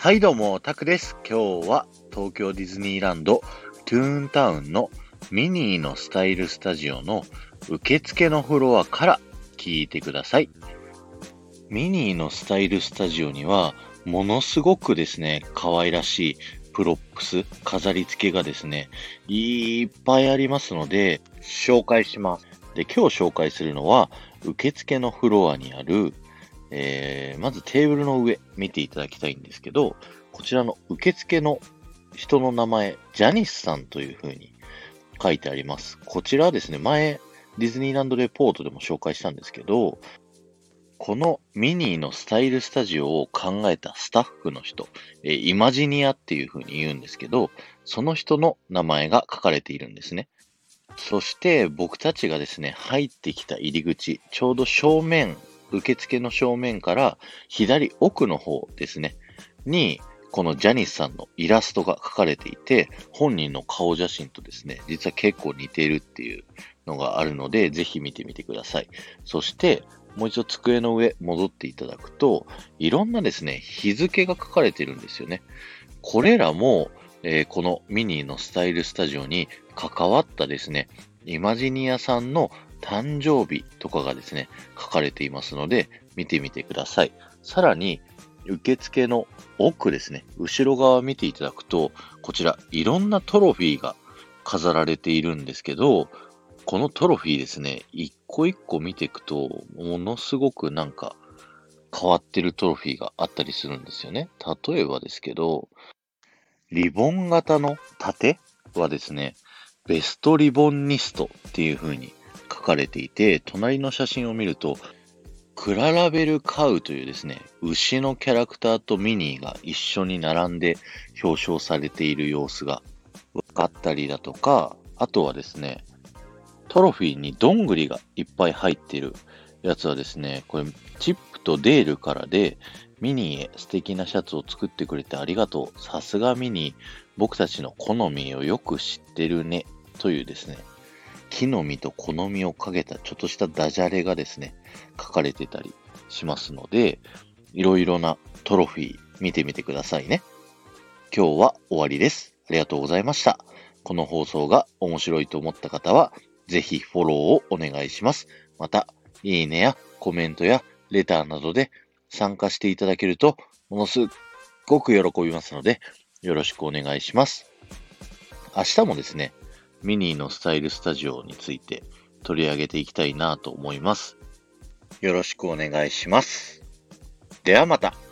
はいどうも、タクです。今日は東京ディズニーランドトゥーンタウンのミニーのスタイルスタジオの受付のフロアから聞いてください。ミニーのスタイルスタジオには、ものすごくですね、可愛らしいプロップス、飾り付けがですね、いっぱいありますので、紹介します。で、今日紹介するのは、受付のフロアにあるえー、まずテーブルの上見ていただきたいんですけど、こちらの受付の人の名前、ジャニスさんという風に書いてあります。こちらはですね、前、ディズニーランドレポートでも紹介したんですけど、このミニーのスタイルスタジオを考えたスタッフの人、えー、イマジニアっていう風に言うんですけど、その人の名前が書かれているんですね。そして僕たちがですね、入ってきた入り口、ちょうど正面受付の正面から左奥の方ですね、に、このジャニスさんのイラストが描かれていて、本人の顔写真とですね、実は結構似ているっていうのがあるので、ぜひ見てみてください。そして、もう一度机の上戻っていただくと、いろんなですね、日付が書かれてるんですよね。これらも、えー、このミニーのスタイルスタジオに関わったですね、イマジニアさんの誕生日とかがですね、書かれていますので、見てみてください。さらに、受付の奥ですね、後ろ側見ていただくと、こちら、いろんなトロフィーが飾られているんですけど、このトロフィーですね、一個一個見ていくと、ものすごくなんか変わってるトロフィーがあったりするんですよね。例えばですけど、リボン型の盾はですね、ベストリボンニストっていう風に書かれていて、隣の写真を見ると、クララベルカウというですね、牛のキャラクターとミニーが一緒に並んで表彰されている様子が分かったりだとか、あとはですね、トロフィーにどんぐりがいっぱい入っているやつはですね、これチップとデールからで、ミニーへ素敵なシャツを作ってくれてありがとう。さすがミニー。僕たちの好みをよく知ってるね。というですね、木の実と好みをかけたちょっとしたダジャレがですね、書かれてたりしますので、いろいろなトロフィー見てみてくださいね。今日は終わりです。ありがとうございました。この放送が面白いと思った方は、ぜひフォローをお願いします。また、いいねやコメントやレターなどで参加していただけると、ものすごく喜びますので、よろしくお願いします。明日もですね、ミニーのスタイルスタジオについて取り上げていきたいなと思います。よろしくお願いします。ではまた。